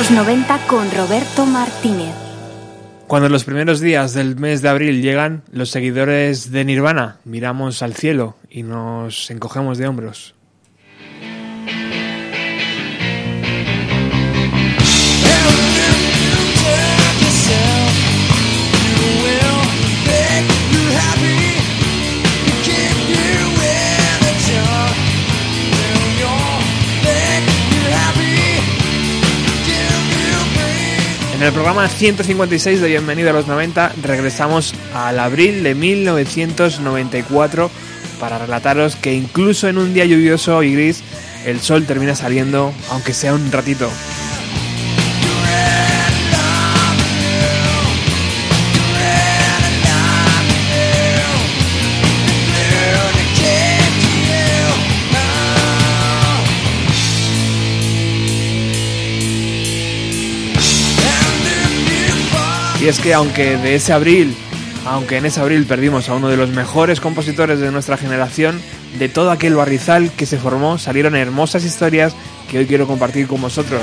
los 90 con Roberto Martínez. Cuando los primeros días del mes de abril llegan, los seguidores de Nirvana miramos al cielo y nos encogemos de hombros. En el programa 156 de Bienvenido a los 90 regresamos al abril de 1994 para relataros que incluso en un día lluvioso y gris el sol termina saliendo aunque sea un ratito. Y es que aunque de ese abril, aunque en ese abril perdimos a uno de los mejores compositores de nuestra generación, de todo aquel barrizal que se formó salieron hermosas historias que hoy quiero compartir con vosotros.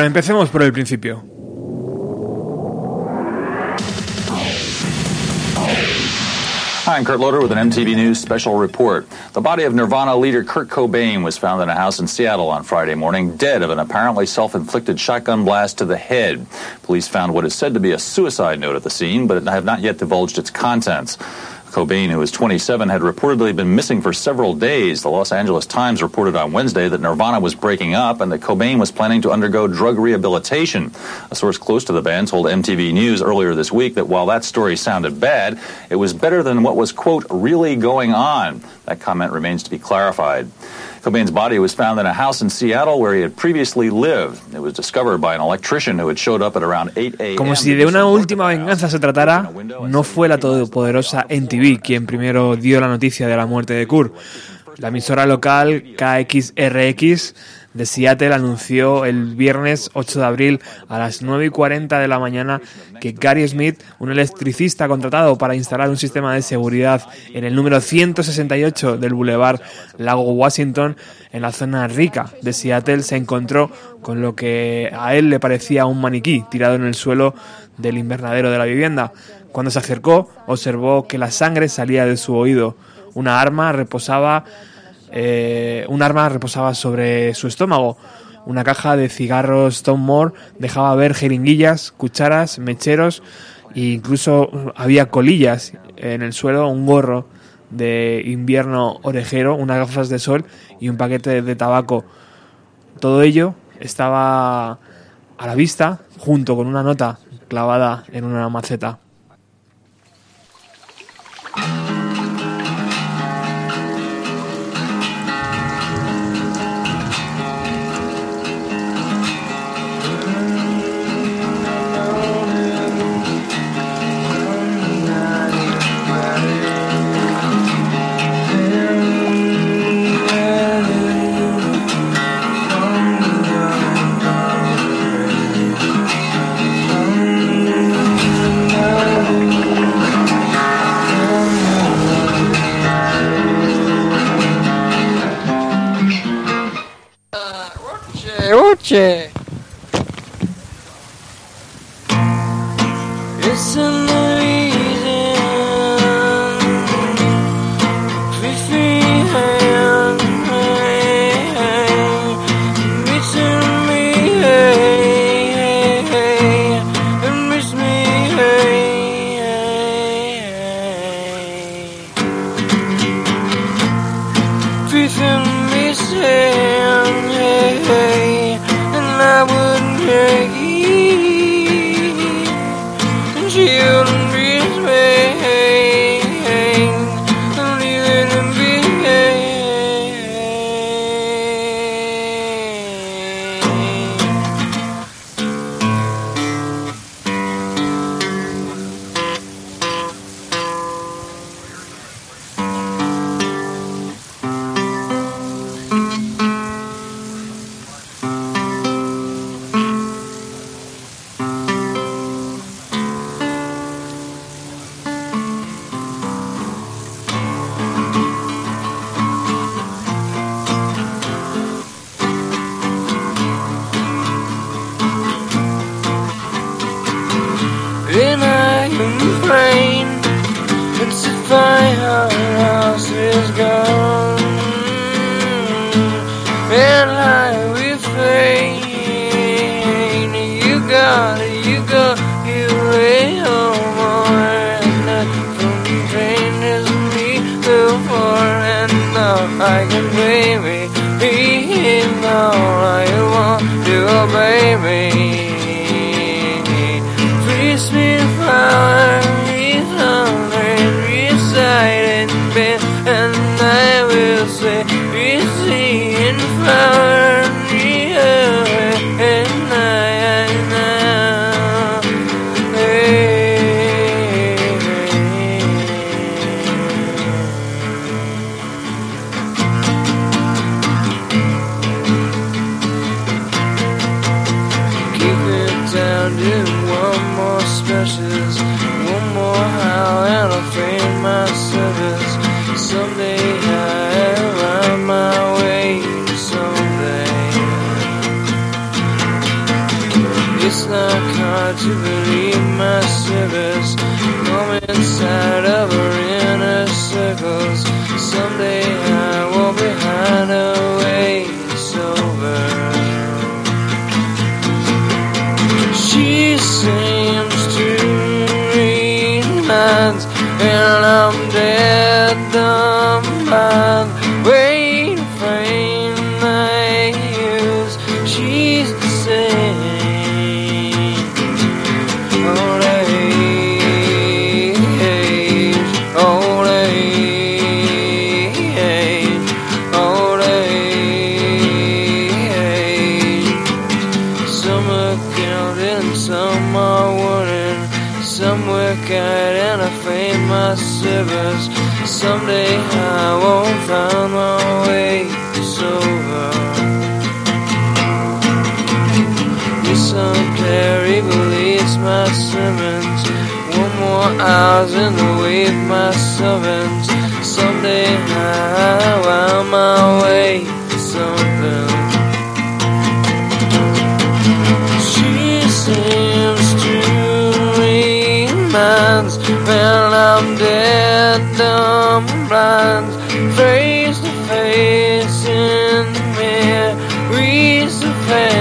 Pero empecemos por el principio. Hi, I'm Kurt Loder with an MTV News special report. The body of Nirvana leader Kurt Cobain was found in a house in Seattle on Friday morning, dead of an apparently self inflicted shotgun blast to the head. Police found what is said to be a suicide note at the scene, but have not yet divulged its contents. Cobain, who was 27, had reportedly been missing for several days. The Los Angeles Times reported on Wednesday that Nirvana was breaking up and that Cobain was planning to undergo drug rehabilitation. A source close to the band told MTV News earlier this week that while that story sounded bad, it was better than what was, quote, really going on. That comment remains to be clarified. Cobain's body was found in a house in Seattle where he had previously lived. It was discovered by an electrician who had showed up at around 8 a.m. Como si de una última venganza se tratara, no fue la todopoderosa NTV quien primero dio la noticia de la muerte de Kurt. La emisora local KXRX de Seattle anunció el viernes 8 de abril a las 9 y 40 de la mañana que Gary Smith, un electricista contratado para instalar un sistema de seguridad en el número 168 del Boulevard Lago Washington, en la zona rica de Seattle, se encontró con lo que a él le parecía un maniquí tirado en el suelo del invernadero de la vivienda. Cuando se acercó, observó que la sangre salía de su oído. Una arma reposaba eh, un arma reposaba sobre su estómago. Una caja de cigarros Stonemore dejaba ver jeringuillas, cucharas, mecheros e incluso había colillas en el suelo, un gorro de invierno orejero, unas gafas de sol y un paquete de tabaco. Todo ello estaba a la vista junto con una nota clavada en una maceta. Noche. face to face in the mirror, face to face.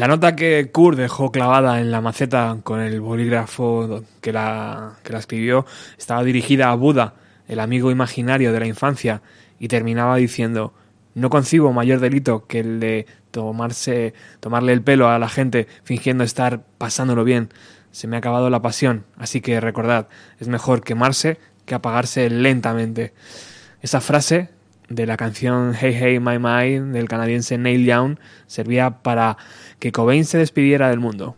La nota que Kurt dejó clavada en la maceta con el bolígrafo que la, que la escribió estaba dirigida a Buda, el amigo imaginario de la infancia, y terminaba diciendo no concibo mayor delito que el de tomarse, tomarle el pelo a la gente fingiendo estar pasándolo bien. Se me ha acabado la pasión, así que recordad, es mejor quemarse que apagarse lentamente. Esa frase de la canción Hey Hey My My del canadiense Neil Young servía para que Cobain se despidiera del mundo.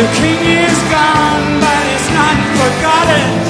The king is gone, but it's not forgotten.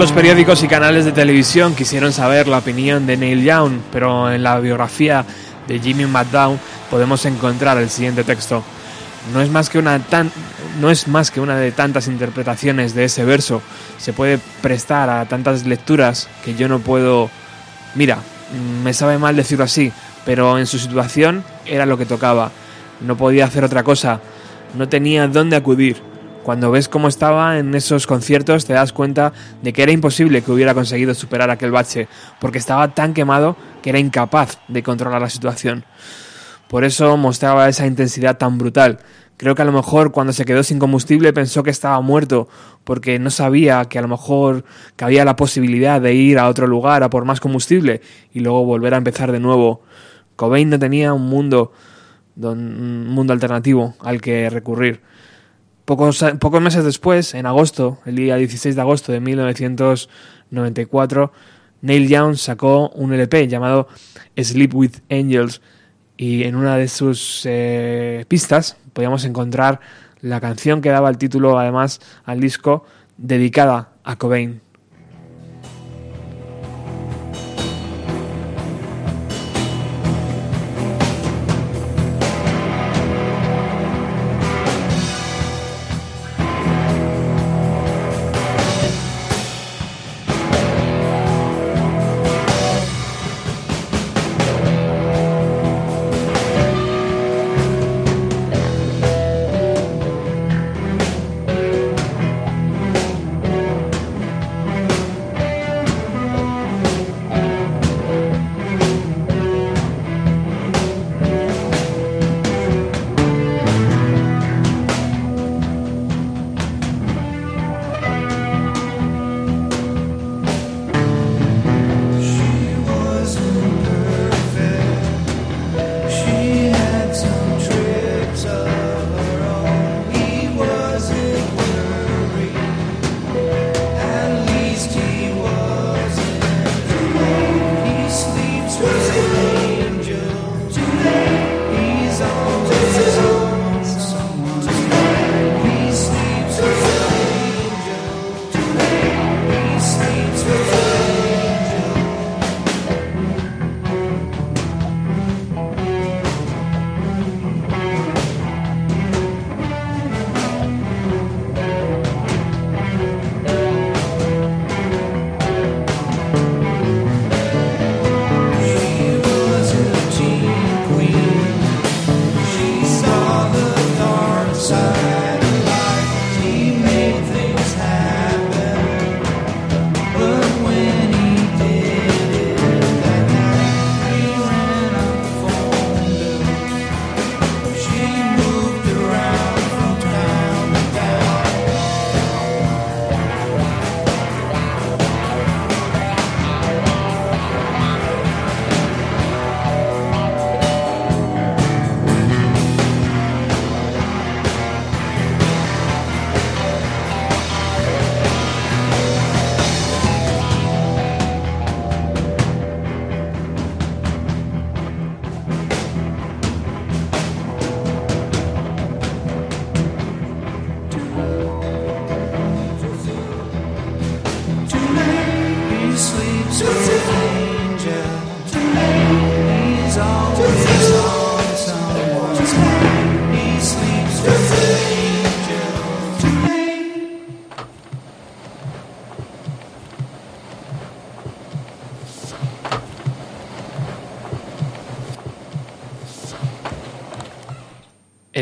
Los periódicos y canales de televisión quisieron saber la opinión de Neil Young, pero en la biografía de Jimmy McDown podemos encontrar el siguiente texto. No es más que una no es más que una de tantas interpretaciones de ese verso. Se puede prestar a tantas lecturas que yo no puedo Mira, me sabe mal decirlo así, pero en su situación era lo que tocaba. No podía hacer otra cosa. No tenía dónde acudir. Cuando ves cómo estaba en esos conciertos te das cuenta de que era imposible que hubiera conseguido superar aquel bache, porque estaba tan quemado que era incapaz de controlar la situación. Por eso mostraba esa intensidad tan brutal. Creo que a lo mejor cuando se quedó sin combustible pensó que estaba muerto, porque no sabía que a lo mejor que había la posibilidad de ir a otro lugar a por más combustible y luego volver a empezar de nuevo. Cobain no tenía un mundo, un mundo alternativo al que recurrir. Pocos, pocos meses después, en agosto, el día 16 de agosto de 1994, Neil Young sacó un LP llamado Sleep with Angels y en una de sus eh, pistas podíamos encontrar la canción que daba el título además al disco dedicada a Cobain.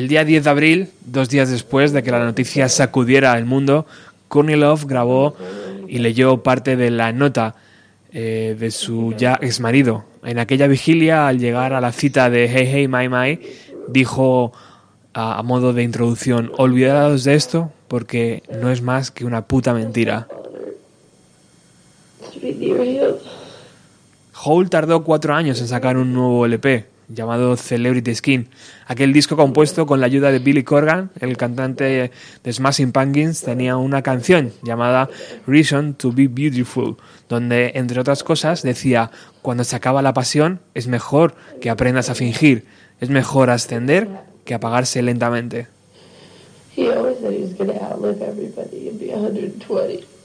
El día 10 de abril, dos días después de que la noticia sacudiera el mundo, Courtney Love grabó y leyó parte de la nota eh, de su ya ex marido. En aquella vigilia, al llegar a la cita de Hey Hey My My, dijo a, a modo de introducción, olvidados de esto porque no es más que una puta mentira. Hole tardó cuatro años en sacar un nuevo LP llamado Celebrity Skin. Aquel disco compuesto con la ayuda de Billy Corgan, el cantante de Smashing Pumpkins, tenía una canción llamada Reason to be Beautiful, donde, entre otras cosas, decía, cuando se acaba la pasión, es mejor que aprendas a fingir, es mejor ascender que apagarse lentamente. He always said he was going to outlive everybody and be 120.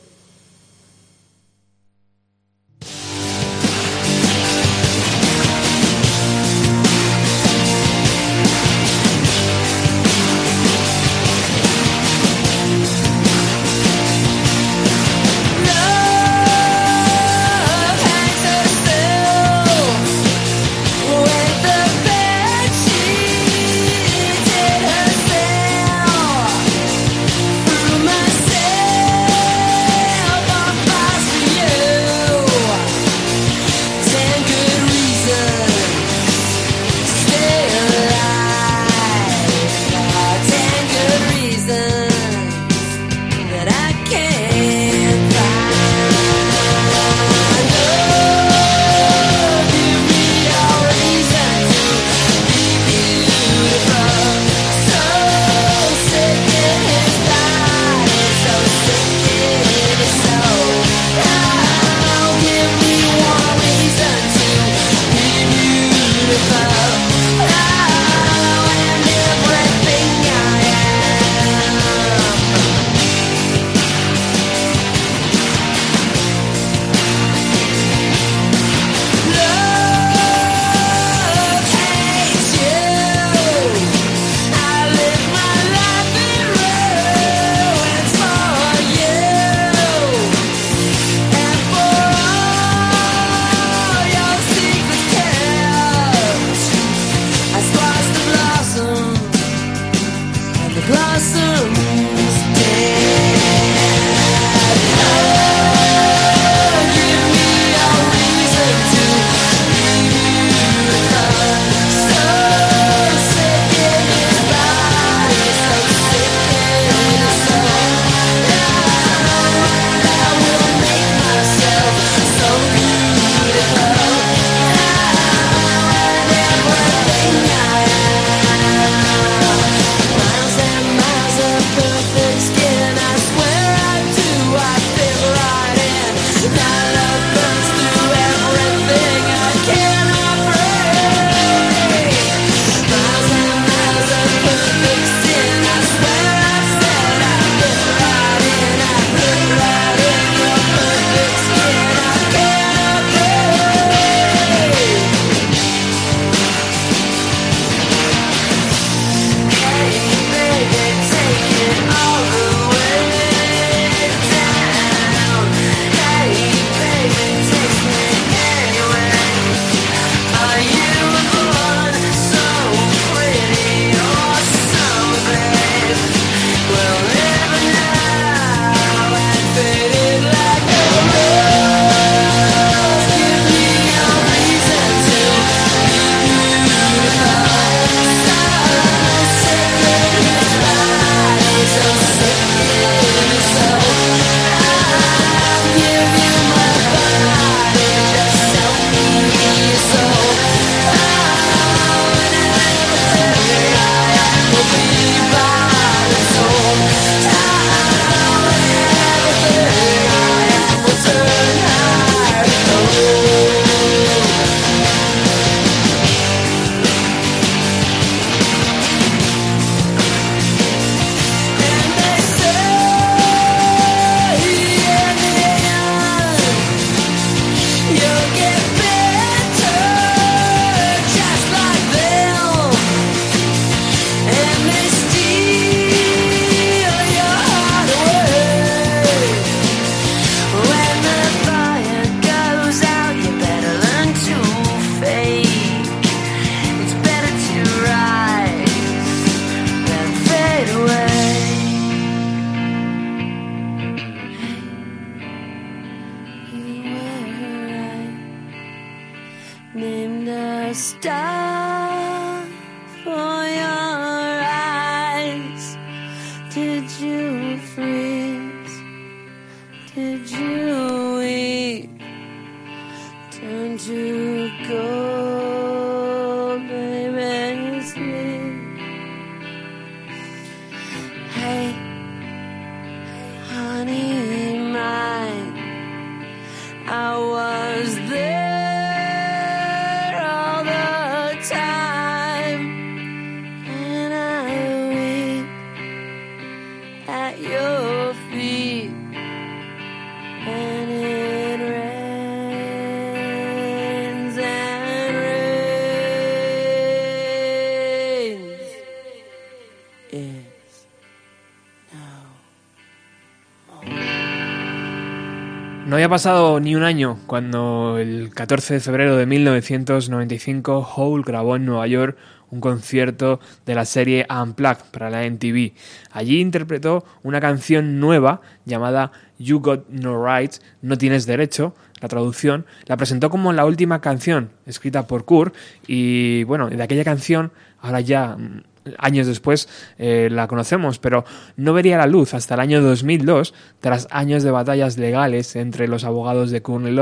Había pasado ni un año cuando el 14 de febrero de 1995 Hole grabó en Nueva York un concierto de la serie Unplugged para la MTV. Allí interpretó una canción nueva llamada You Got No Rights, No Tienes Derecho. La traducción la presentó como la última canción escrita por Kurt y bueno, de aquella canción ahora ya mm, años después eh, la conocemos, pero no vería la luz hasta el año 2002, tras años de batallas legales entre los abogados de Courtney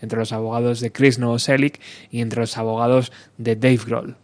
entre los abogados de Chris Novoselic y entre los abogados de Dave Grohl.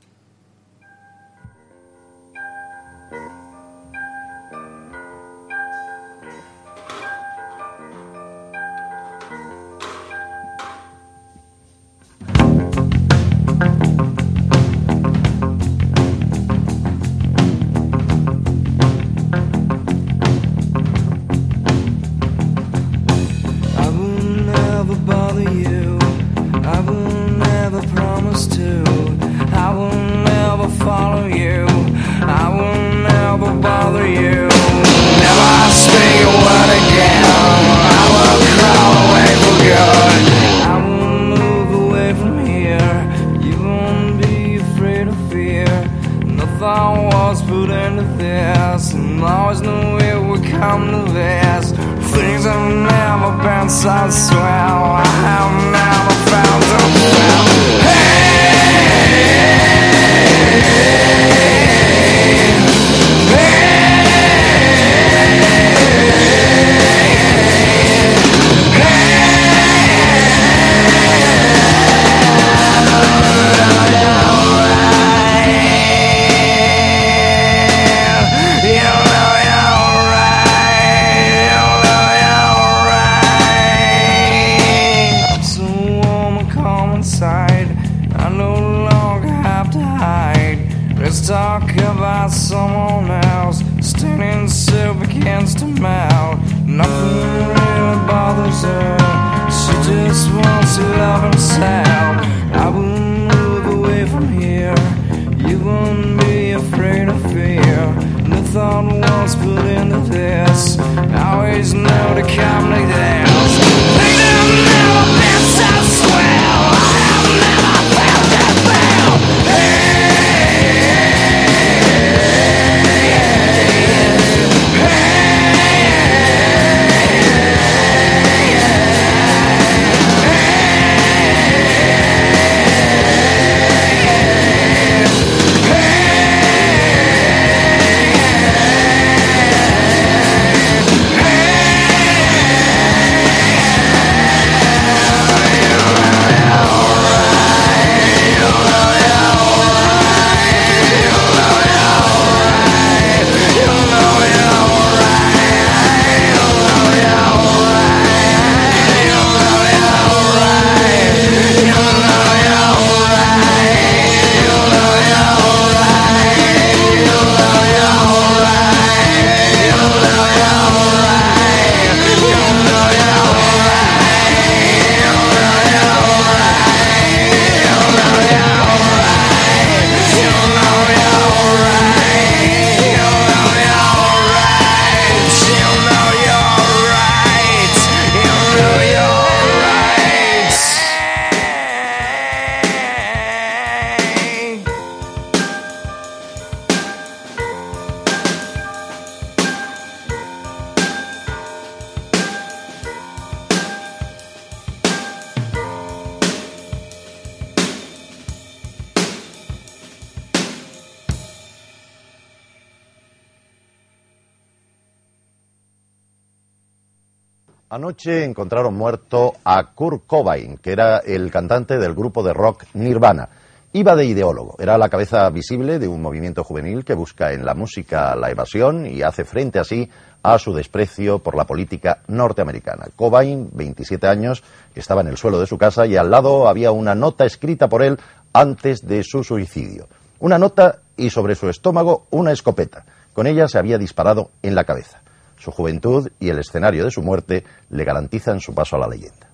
Encontraron muerto a Kurt Cobain, que era el cantante del grupo de rock Nirvana. Iba de ideólogo, era la cabeza visible de un movimiento juvenil que busca en la música la evasión y hace frente así a su desprecio por la política norteamericana. Cobain, 27 años, estaba en el suelo de su casa y al lado había una nota escrita por él antes de su suicidio. Una nota y sobre su estómago una escopeta. Con ella se había disparado en la cabeza. Su juventud y el escenario de su muerte le garantizan su paso a la leyenda.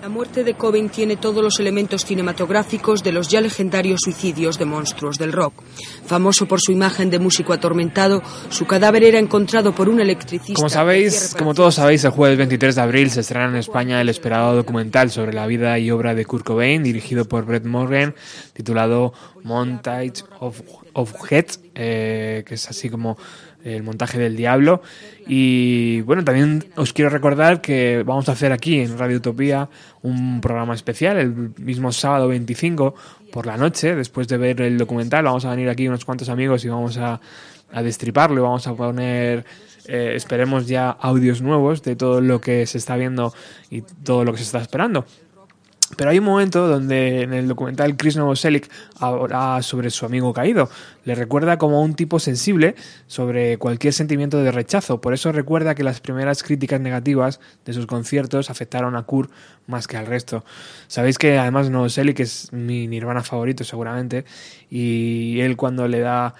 La muerte de Cobain tiene todos los elementos cinematográficos de los ya legendarios suicidios de monstruos del rock. Famoso por su imagen de músico atormentado, su cadáver era encontrado por un electricista. Como sabéis, como todos sabéis, el jueves 23 de abril se estrena en España el esperado documental sobre la vida y obra de Kurt Cobain, dirigido por Brett Morgan, titulado Montage of, of Heads, eh, que es así como el montaje del diablo. Y bueno, también os quiero recordar que vamos a hacer aquí en Radio Utopía un programa especial el mismo sábado 25 por la noche, después de ver el documental. Vamos a venir aquí unos cuantos amigos y vamos a, a destriparlo vamos a poner, eh, esperemos ya, audios nuevos de todo lo que se está viendo y todo lo que se está esperando. Pero hay un momento donde en el documental Chris Novoselic habla sobre su amigo caído. Le recuerda como un tipo sensible sobre cualquier sentimiento de rechazo. Por eso recuerda que las primeras críticas negativas de sus conciertos afectaron a Kurt más que al resto. Sabéis que además Novoselic es mi Nirvana favorito seguramente. Y él cuando le da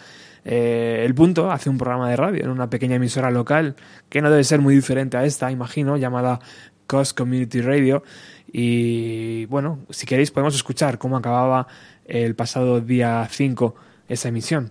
eh, el punto hace un programa de radio en una pequeña emisora local que no debe ser muy diferente a esta, imagino, llamada Coast Community Radio. Y bueno, si queréis podemos escuchar cómo acababa el pasado día 5 esa emisión.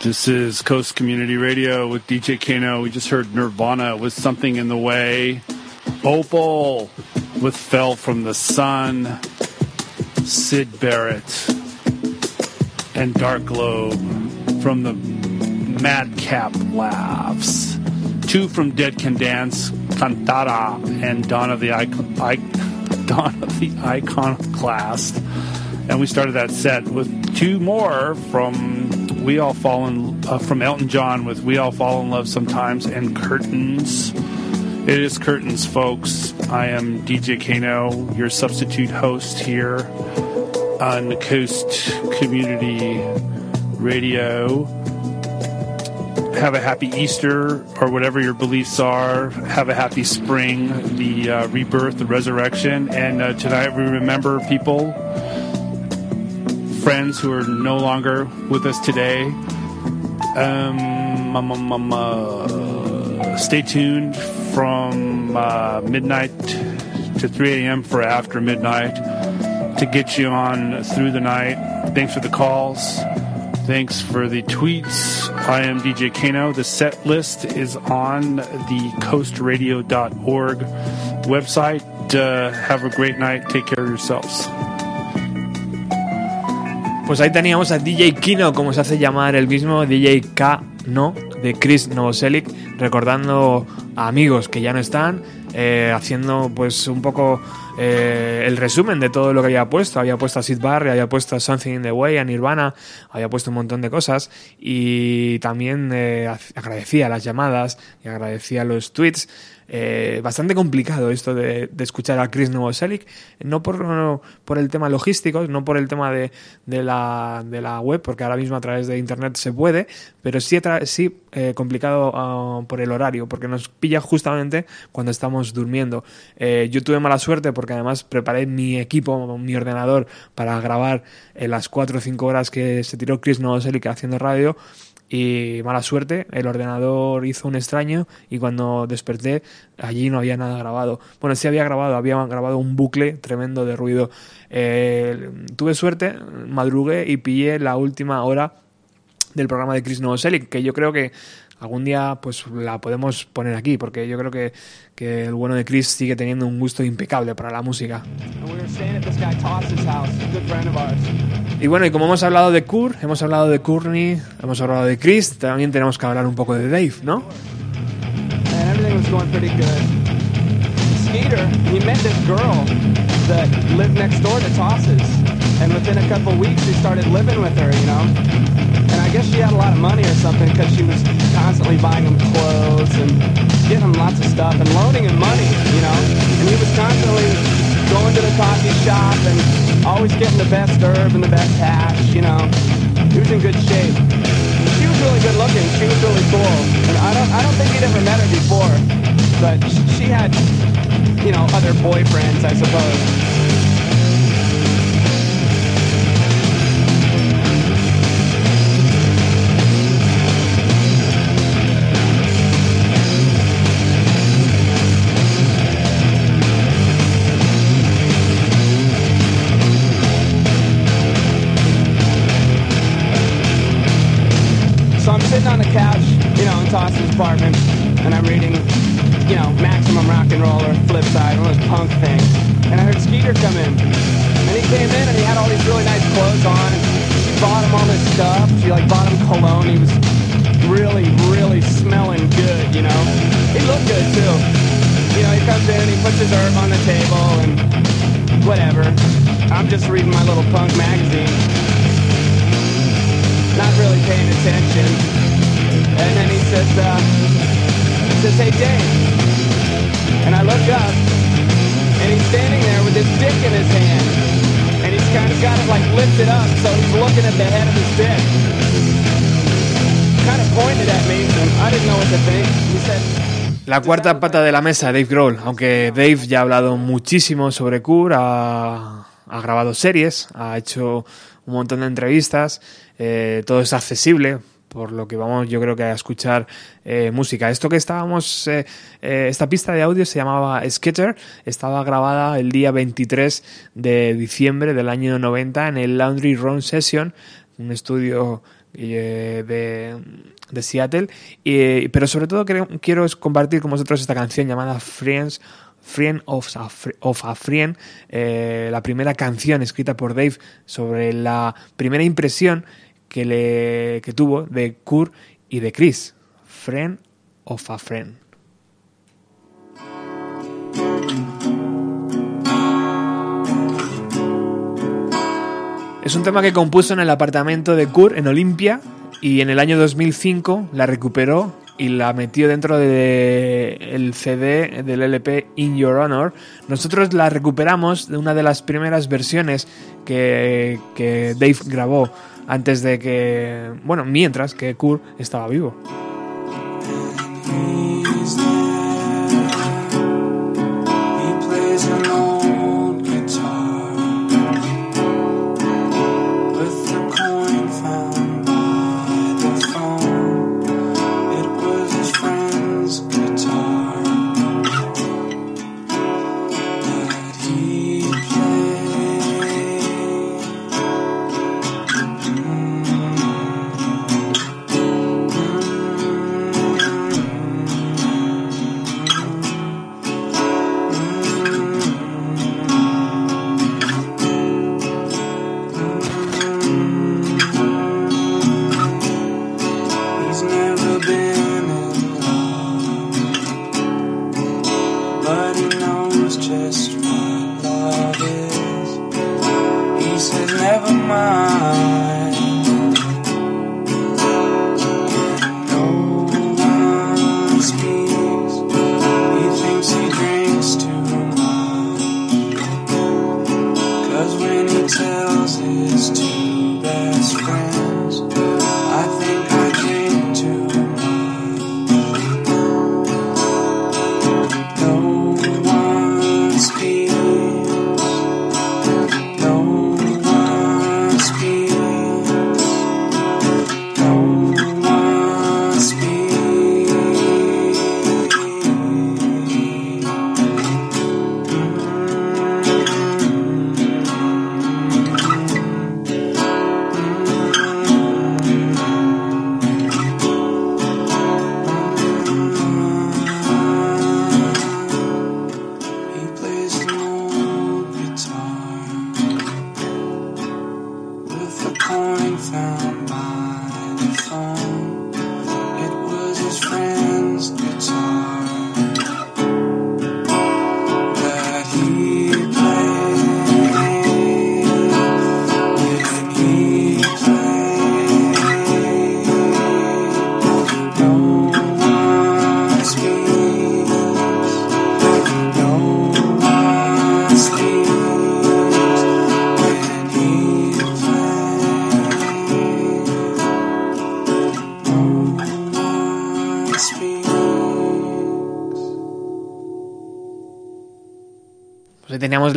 This is Coast Community Radio with DJ Kano. We just heard Nirvana with Something in the Way. Opal with Fell from the Sun. Sid Barrett. And Dark Globe from the Madcap Laughs. Two from Dead Can Dance, Cantata, and Dawn of the Icon, I, Dawn of the Iconoclast. And we started that set with two more from We All Fall in uh, from Elton John with We All Fall in Love Sometimes and Curtains. It is Curtains, folks. I am DJ Kano, your substitute host here on the Coast Community Radio. Have a happy Easter or whatever your beliefs are. Have a happy spring, the uh, rebirth, the resurrection. And uh, tonight we remember people friends who are no longer with us today. Um, um, um, uh, stay tuned from uh, midnight to 3 a.m. for after midnight to get you on through the night. Thanks for the calls. Thanks for the tweets. I am DJ Kano. The set list is on the coastradio.org website. Uh, have a great night. Take care of yourselves. Pues ahí teníamos a DJ Kino, como se hace llamar el mismo, DJ K, no, de Chris Novoselic, recordando a amigos que ya no están, eh, haciendo pues un poco eh, el resumen de todo lo que había puesto. Había puesto a Sid Barry, había puesto a Something in the Way, a Nirvana, había puesto un montón de cosas y también eh, agradecía las llamadas y agradecía los tweets. Eh, bastante complicado esto de, escuchar a Chris Novoselic, no por, el tema logístico, no por el tema de, de, la, de la web, porque ahora mismo a través de internet se puede, pero sí, eh, complicado uh, por el horario, porque nos pilla justamente cuando estamos durmiendo. Eh, yo tuve mala suerte porque además preparé mi equipo, mi ordenador para grabar las 4 o 5 horas que se tiró Chris Novoselic haciendo radio y mala suerte, el ordenador hizo un extraño y cuando desperté allí no había nada grabado. Bueno, sí había grabado, había grabado un bucle tremendo de ruido. Eh, tuve suerte, madrugué y pillé la última hora del programa de Chris Novoselic, que yo creo que algún día pues la podemos poner aquí, porque yo creo que, que el bueno de Chris sigue teniendo un gusto impecable para la música. Y bueno, y como hemos hablado de Kurt, hemos hablado de Courtney, hemos hablado de Chris, también tenemos que hablar un poco de Dave, ¿no? Skeeter, he met this girl that lived next door to Toss's. And within a couple weeks, he started living with her, you know? And I guess she had a lot of money or something because she was constantly buying him clothes and getting him lots of stuff and loaning him money, you know? And he was constantly going to the coffee shop and always getting the best herb and the best hash, you know? He was in good shape. She was really good looking. She was really cool. And I don't, I don't think he'd ever met her before, but she had, you know, other boyfriends, I suppose. Apartment, and I'm reading, you know, Maximum Rock and Roll or Flipside, one of those punk things. And I heard Skeeter come in. And he came in and he had all these really nice clothes on. And she bought him all this stuff. She like bought him cologne. He was really, really smelling good, you know. He looked good too. You know, he comes in, he puts his herb on the table and whatever. I'm just reading my little punk magazine. Not really paying attention. And then he says, uh, he says, hey, Dave. And I look up, and he's standing there with his dick in his hand. And he's kind of got it like lifted up, so he's looking at the head of his dick. Kind of pointed at me, and I didn't know what to think. He said, La cuarta pata de la mesa, Dave Grohl. Aunque Dave ya ha hablado muchísimo sobre Cure, ha, ha grabado series, ha hecho un montón de entrevistas, eh, todo es accesible por lo que vamos yo creo que a escuchar eh, música. Esto que estábamos, eh, eh, esta pista de audio se llamaba Skitter, estaba grabada el día 23 de diciembre del año 90 en el Laundry Room Session, un estudio de, de Seattle. Y, pero sobre todo quiero, compartir con vosotros esta canción llamada Friends. Friend of a, of a Friend, la primera canción escrita por Dave sobre la primera impresión que, le, que tuvo de Kurt y de Chris. Friend of a Friend. Es un tema que compuso en el apartamento de Kurt en Olimpia y en el año 2005 la recuperó y la metió dentro del CD del LP In Your Honor. Nosotros la recuperamos de una de las primeras versiones que, que Dave grabó antes de que, bueno, mientras que Kurt estaba vivo.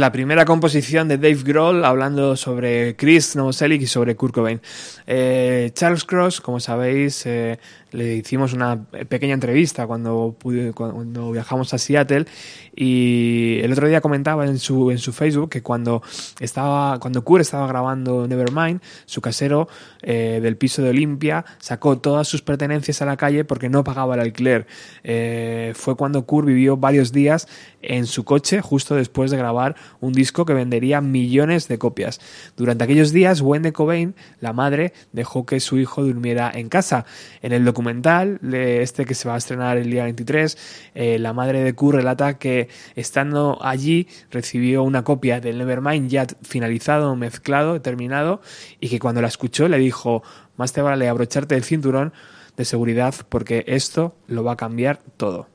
La primera composición de Dave Grohl hablando sobre Chris Novoselic y sobre Kurt Cobain. Eh, Charles Cross, como sabéis, eh, le hicimos una pequeña entrevista cuando, pude- cuando viajamos a Seattle y el otro día comentaba en su, en su Facebook que cuando estaba cuando Kurt estaba grabando Nevermind, su casero eh, del piso de Olimpia sacó todas sus pertenencias a la calle porque no pagaba el alquiler. Eh, fue cuando Kurt vivió varios días en su coche justo después de grabar un disco que vendería millones de copias. Durante aquellos días, Wendy Cobain, la madre, dejó que su hijo durmiera en casa. En el de este que se va a estrenar el día 23, eh, la madre de Kurt relata que estando allí recibió una copia del Nevermind ya finalizado, mezclado, terminado, y que cuando la escuchó le dijo, más te vale abrocharte el cinturón de seguridad porque esto lo va a cambiar todo.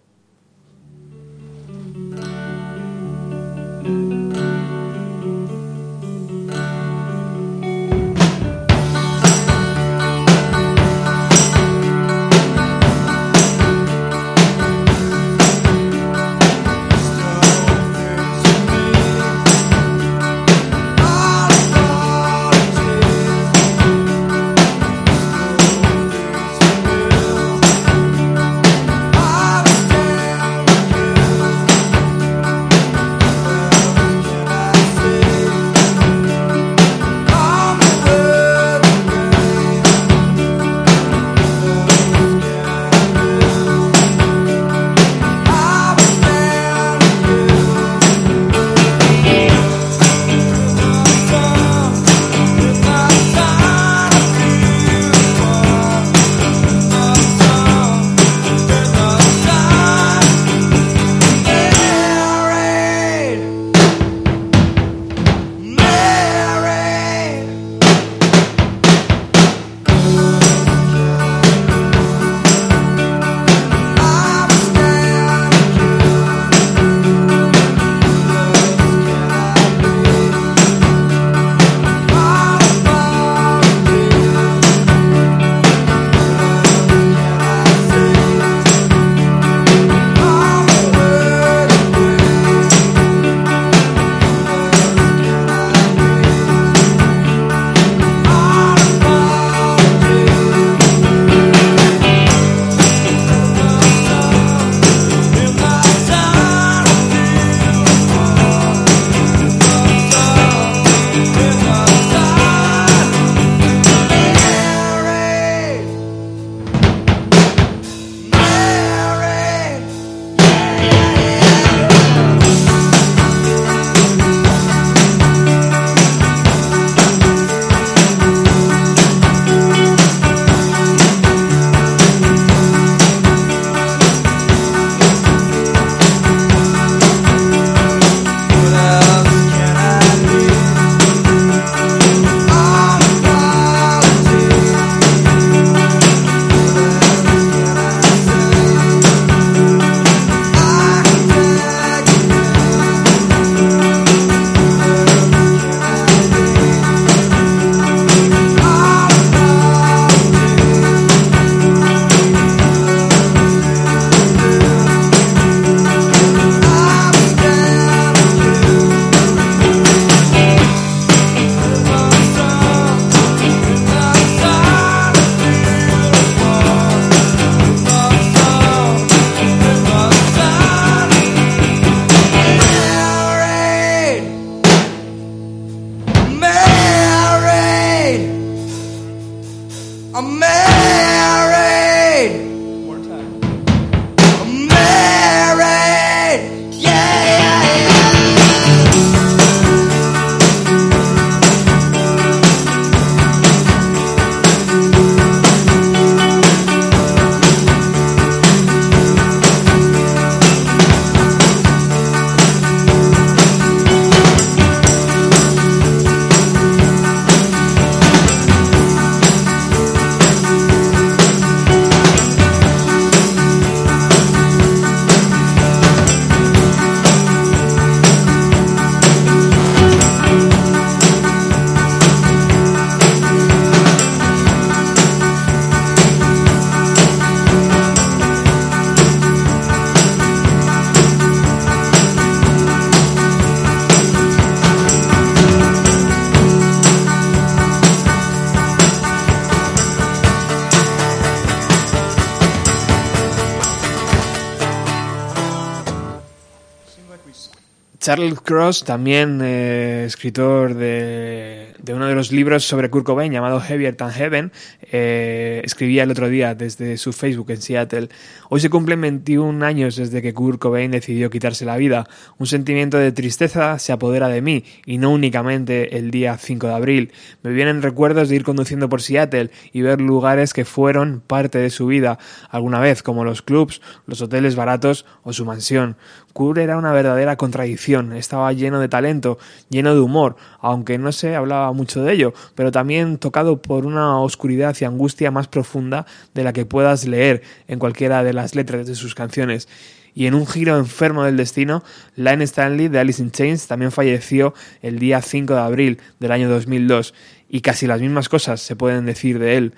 Charles Cross, también eh, escritor de, de, uno de los libros sobre Kurt Cobain llamado Heavier Than Heaven, eh, escribía el otro día desde su Facebook en Seattle. Hoy se cumplen 21 años desde que Kurt Cobain decidió quitarse la vida. Un sentimiento de tristeza se apodera de mí, y no únicamente el día 5 de abril. Me vienen recuerdos de ir conduciendo por Seattle y ver lugares que fueron parte de su vida alguna vez, como los clubs, los hoteles baratos o su mansión. Kurt era una verdadera contradicción, estaba lleno de talento, lleno de humor, aunque no se hablaba mucho de ello, pero también tocado por una oscuridad y angustia más profunda de la que puedas leer en cualquiera de las letras de sus canciones. Y en un giro enfermo del destino, Lane Stanley de Alice in Chains también falleció el día 5 de abril del año 2002, y casi las mismas cosas se pueden decir de él.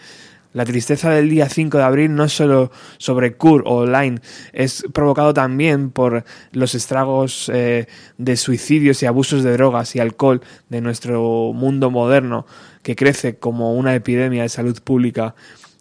La tristeza del día 5 de abril no es solo sobre Kurt o Line, es provocado también por los estragos eh, de suicidios y abusos de drogas y alcohol de nuestro mundo moderno, que crece como una epidemia de salud pública.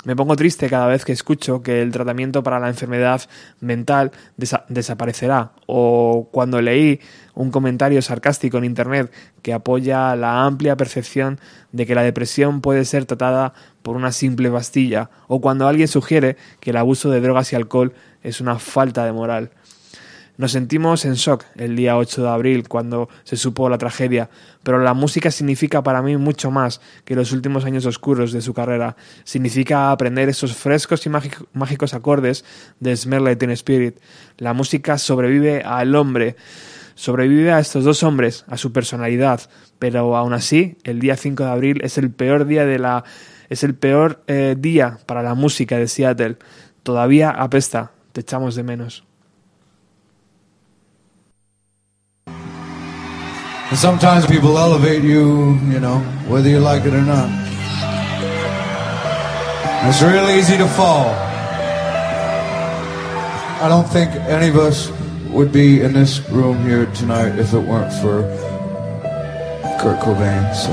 Me pongo triste cada vez que escucho que el tratamiento para la enfermedad mental desa desaparecerá o cuando leí un comentario sarcástico en Internet que apoya la amplia percepción de que la depresión puede ser tratada por una simple pastilla o cuando alguien sugiere que el abuso de drogas y alcohol es una falta de moral. Nos sentimos en shock el día 8 de abril cuando se supo la tragedia, pero la música significa para mí mucho más que los últimos años oscuros de su carrera. Significa aprender esos frescos y mágicos acordes de Smell Like Teen Spirit. La música sobrevive al hombre, sobrevive a estos dos hombres, a su personalidad, pero aún así, el día 5 de abril es el peor día de la es el peor eh, día para la música de Seattle. Todavía apesta, te echamos de menos. And sometimes people elevate you, you know, whether you like it or not. It's real easy to fall. I don't think any of us would be in this room here tonight if it weren't for Kurt Cobain. So.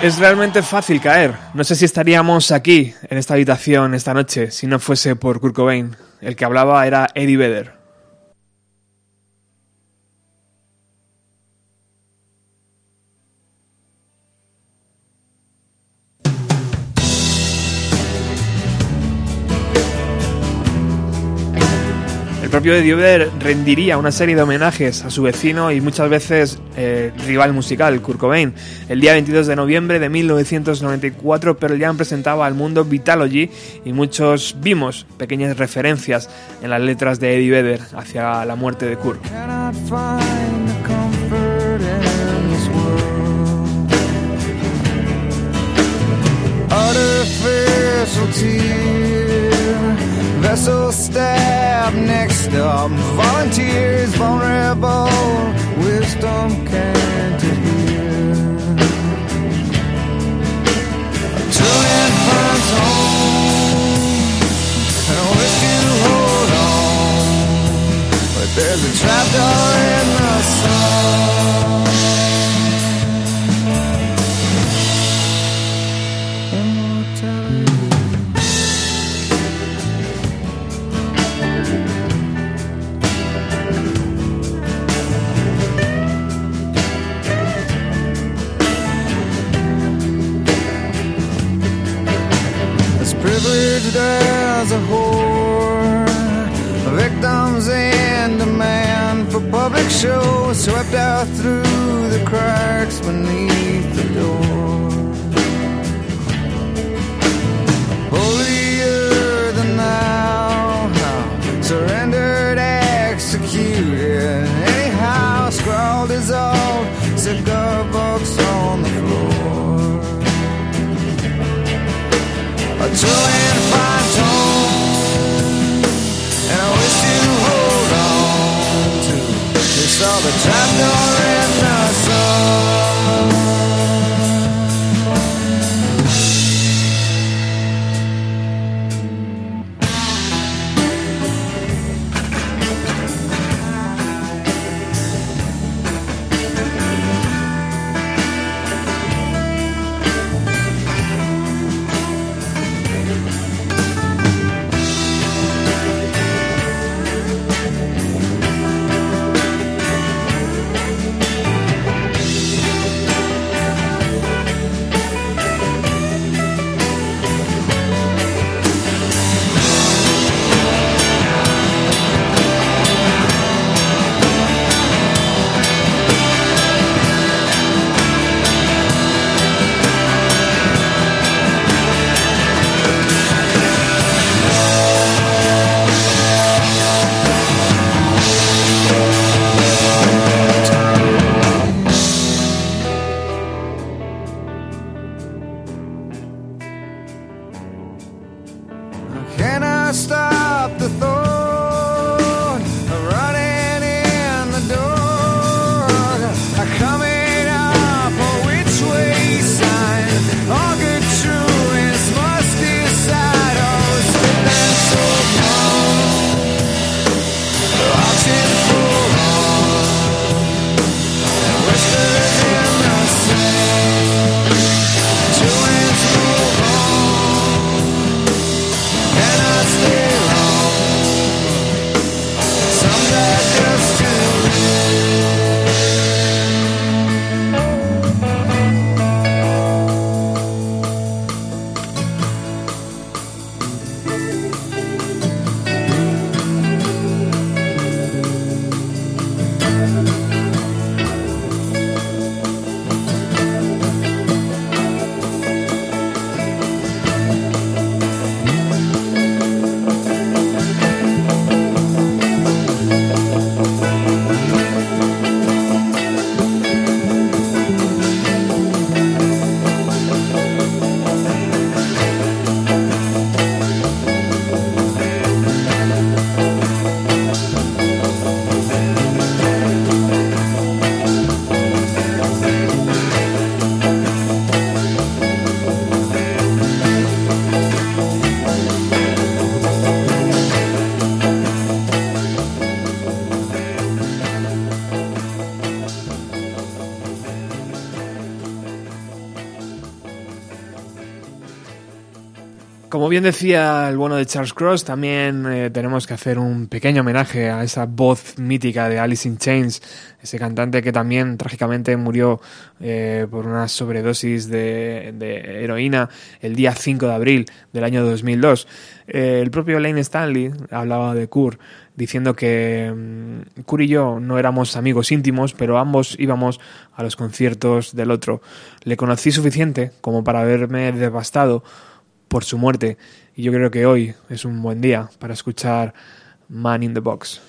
Es realmente fácil caer. No sé si estaríamos aquí, en esta habitación, esta noche, si no fuese por Kurt Cobain. El que hablaba era Eddie Vedder. Propio Eddie Vedder rendiría una serie de homenajes a su vecino y muchas veces eh, rival musical, Kurt Cobain. El día 22 de noviembre de 1994, Pearl Jam presentaba al mundo Vitalogy y muchos vimos pequeñas referencias en las letras de Eddie Vedder hacia la muerte de Kurt. Vessel stab next up. Volunteers vulnerable wisdom can't hear turning front home and I wish you hold on. But there's a trapdoor explanation. Como bien decía el bueno de Charles Cross, también eh, tenemos que hacer un pequeño homenaje a esa voz mítica de Alice in Chains, ese cantante que también trágicamente murió eh, por una sobredosis de, heroína el día 5 de abril del año 2002. Eh, el propio Lane Stanley hablaba de Kurt diciendo que mm, Kurt y yo no éramos amigos íntimos, pero ambos íbamos a los conciertos del otro. Le conocí suficiente como para verme devastado por su muerte y yo creo que hoy es un buen día para escuchar Man in the Box.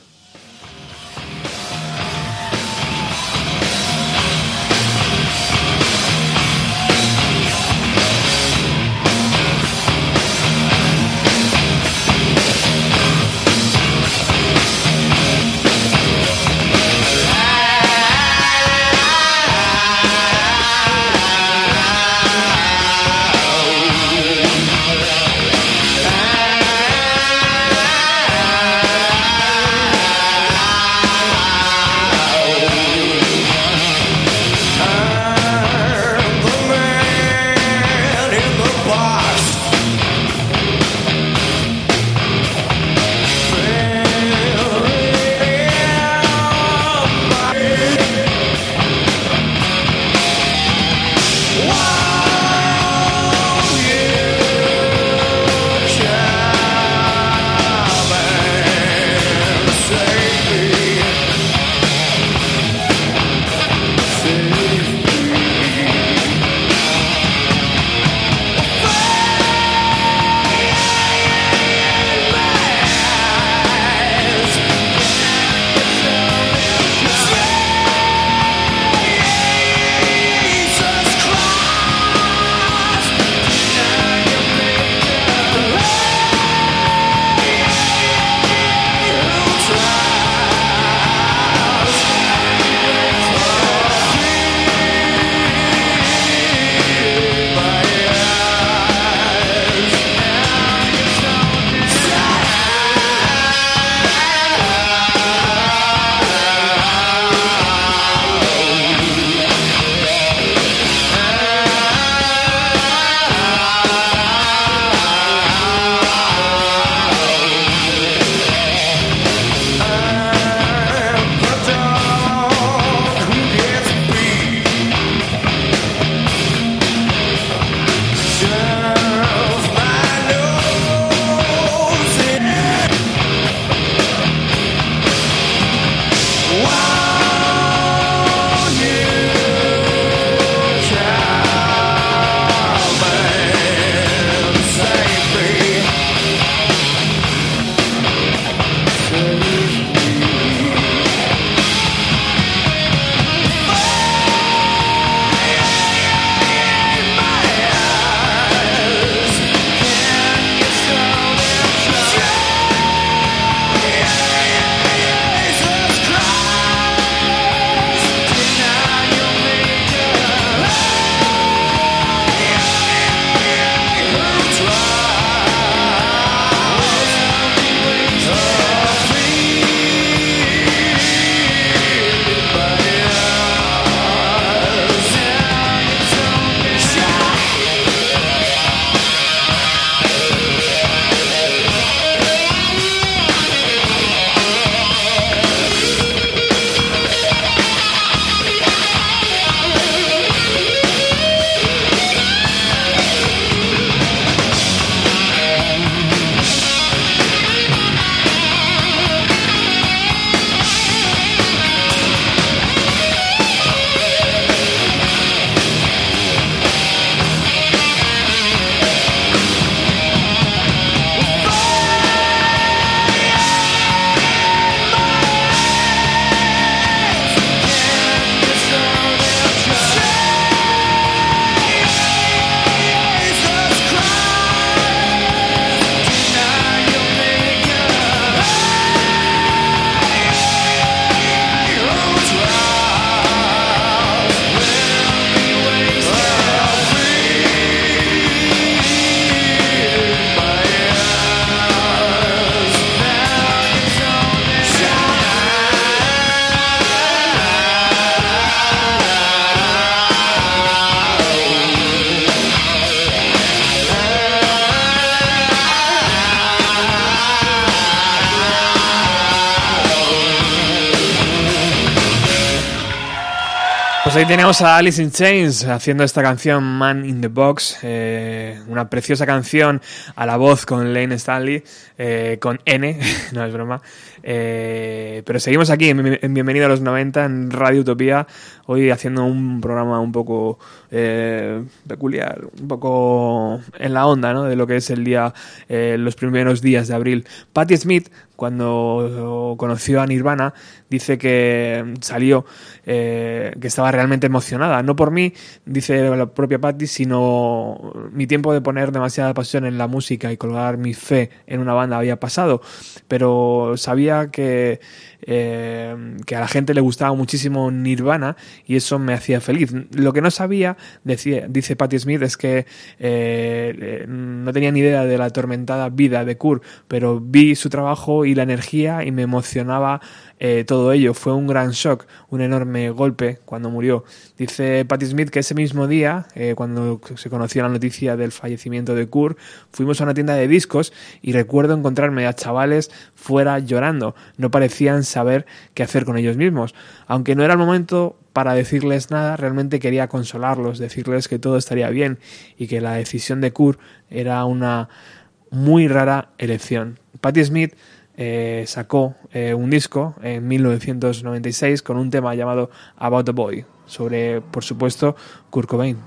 Tenemos a Alice in Chains haciendo esta canción Man in the Box, eh, una preciosa canción a la voz con Lane Stanley, eh, con N, no es broma. Eh, pero seguimos aquí en, en Bienvenido a los 90 en Radio Utopía, hoy haciendo un programa un poco eh, peculiar, un poco en la onda ¿no? de lo que es el día, eh, los primeros días de abril. Patti Smith, cuando conoció a Nirvana, dice que salió, que estaba realmente emocionada. No por mí, dice la propia Patty, sino mi tiempo de poner demasiada pasión en la música y colgar mi fe en una banda había pasado. Pero sabía que, eh, que a la gente le gustaba muchísimo Nirvana y eso me hacía feliz. Lo que no sabía, dice Patti Smith, es que eh, no tenía ni idea de la atormentada vida de Kurt, pero vi su trabajo y la energía y me emocionaba eh, todo ello. Fue un gran shock, un enorme golpe cuando murió. Dice Patti Smith que ese mismo día, eh, cuando se conoció la noticia del fallecimiento de Kurt, fuimos a una tienda de discos y recuerdo encontrarme a chavales fuera llorando. No parecían saber qué hacer con ellos mismos. Aunque no era el momento para decirles nada, realmente quería consolarlos, decirles que todo estaría bien y que la decisión de Kurt era una muy rara elección. Patti Smith eh, sacó eh, un disco en 1996 con un tema llamado About a Boy, sobre, por supuesto, Kurt Cobain.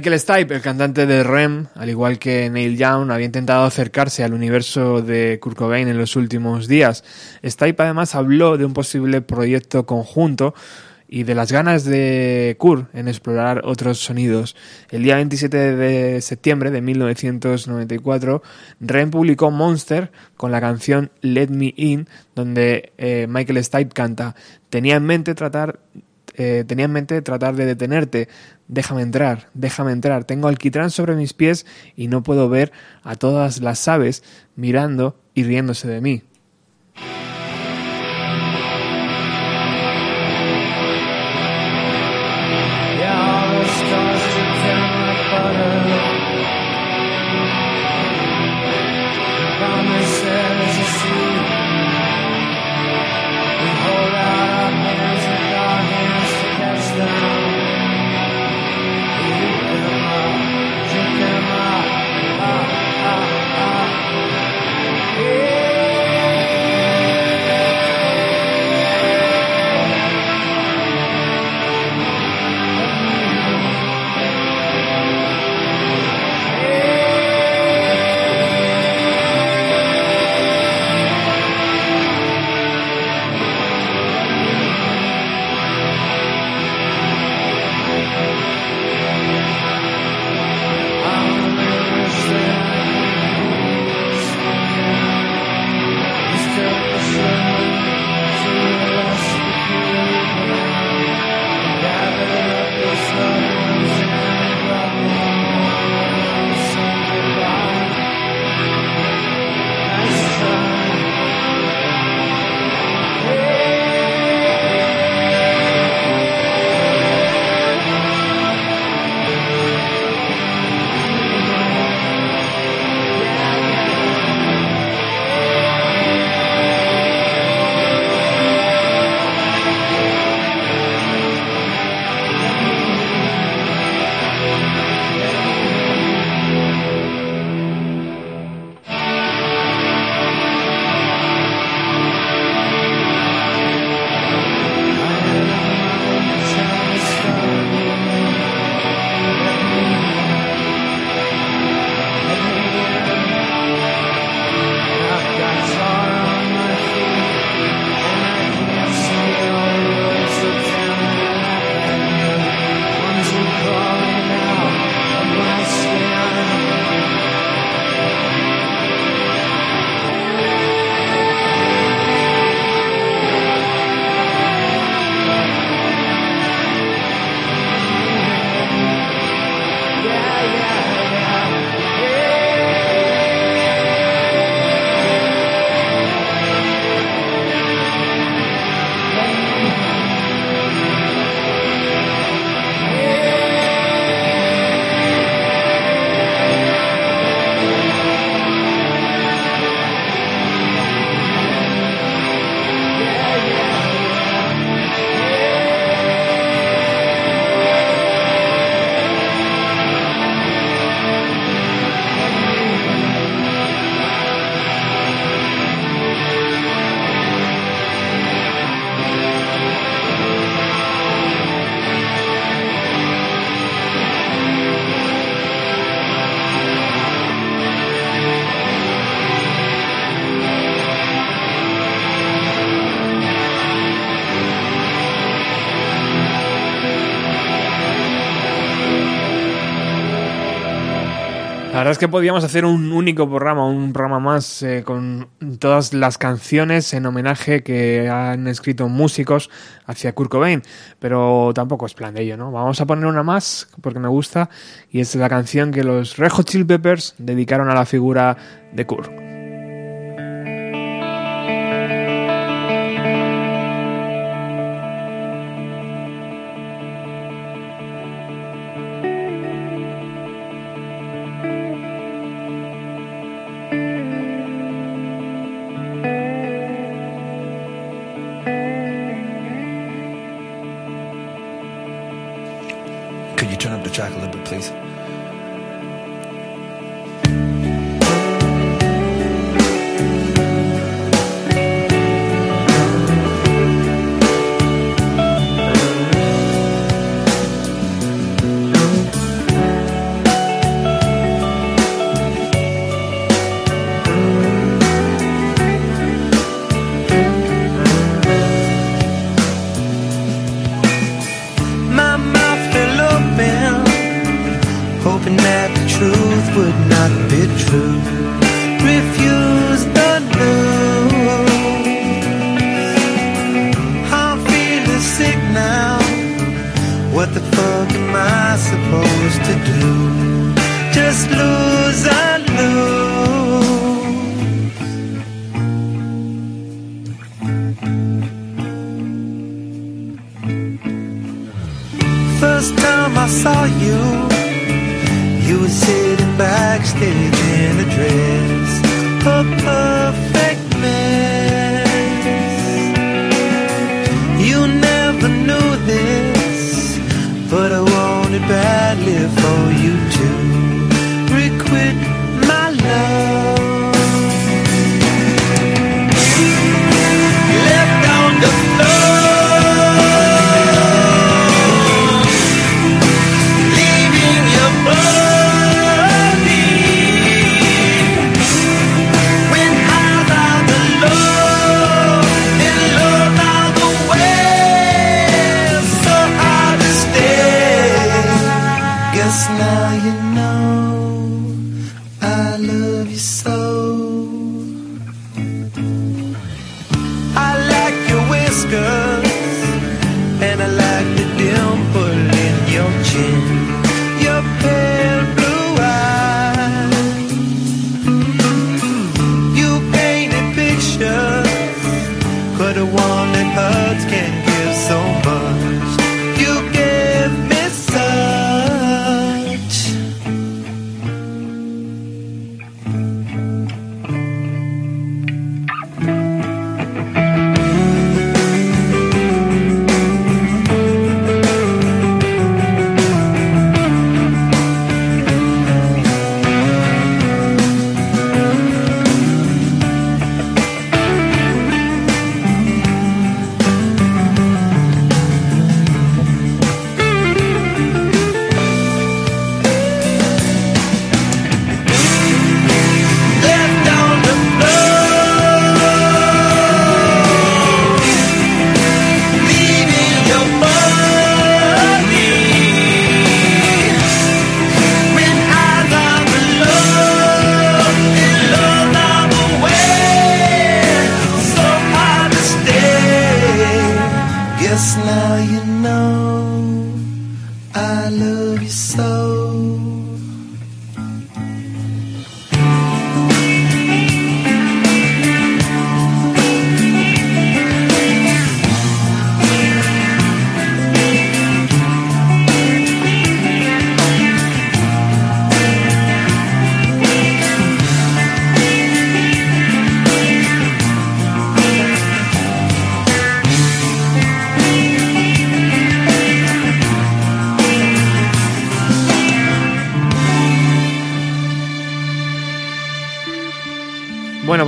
Michael Stipe, el cantante de REM, al igual que Neil Young, había intentado acercarse al universo de Kurt Cobain en los últimos días. Stipe además habló de un posible proyecto conjunto y de las ganas de Kurt en explorar otros sonidos. El día 27 de septiembre de 1994, REM publicó Monster con la canción Let Me In, donde eh, Michael Stipe canta. Tenía en mente tratar eh, tenía en mente tratar de detenerte. Déjame entrar, déjame entrar. Tengo alquitrán sobre mis pies y no puedo ver a todas las aves mirando y riéndose de mí. Verdad es que podíamos hacer un único programa, un programa más eh, con todas las canciones en homenaje que han escrito músicos hacia Kurt Cobain, pero tampoco es plan de ello, ¿no? Vamos a poner una más porque me gusta y es la canción que los Red Hot Chili Peppers dedicaron a la figura de Kurt.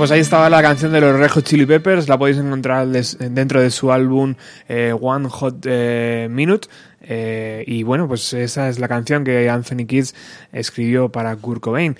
Pues ahí estaba la canción de los Red Hot Chili Peppers, la podéis encontrar dentro de su álbum eh, One Hot eh, Minute. eh, y bueno, pues esa es la canción que Anthony Kids escribió para Kurt Cobain.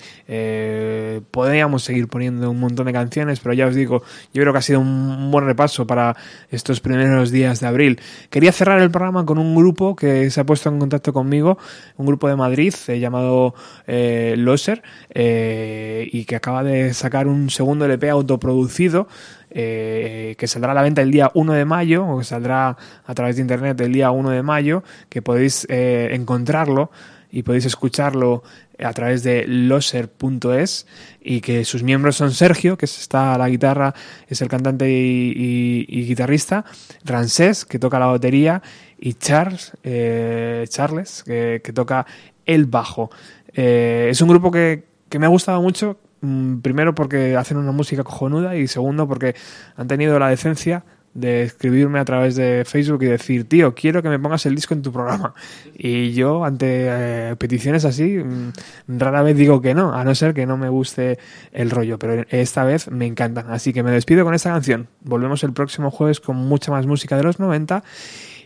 Podríamos seguir poniendo un montón de canciones, pero ya os digo, yo creo que ha sido un buen repaso para estos primeros días de abril. Quería cerrar el programa con un grupo que se ha puesto en contacto conmigo, un grupo de Madrid eh, llamado eh, Loser, eh, y que acaba de sacar un segundo LP autoproducido eh, que saldrá a la venta el día 1 de mayo, o que saldrá a través de internet el día 1 de mayo, que podéis encontrarlo y podéis escucharlo a través de loser.es y que sus miembros son Sergio, que está a la guitarra, es el cantante y, guitarrista, Rancés, que toca la batería, y Charles, eh, Charles, que, que toca el bajo. Eh, es un grupo que, que me ha gustado mucho, mm, primero porque hacen una música cojonuda y segundo porque han tenido la decencia de escribirme a través de Facebook y decir, tío, quiero que me pongas el disco en tu programa. Y yo, ante eh, peticiones así, mm, rara vez digo que no, a no ser que no me guste el rollo, pero esta vez me encantan. Así que me despido con esta canción. Volvemos el próximo jueves con mucha más música de los 90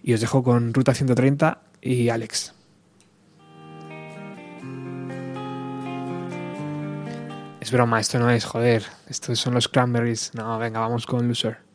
y os dejo con Ruta 130 y Alex. Es broma, esto no es, joder. Estos son los Cranberries. No, venga, vamos con Loser.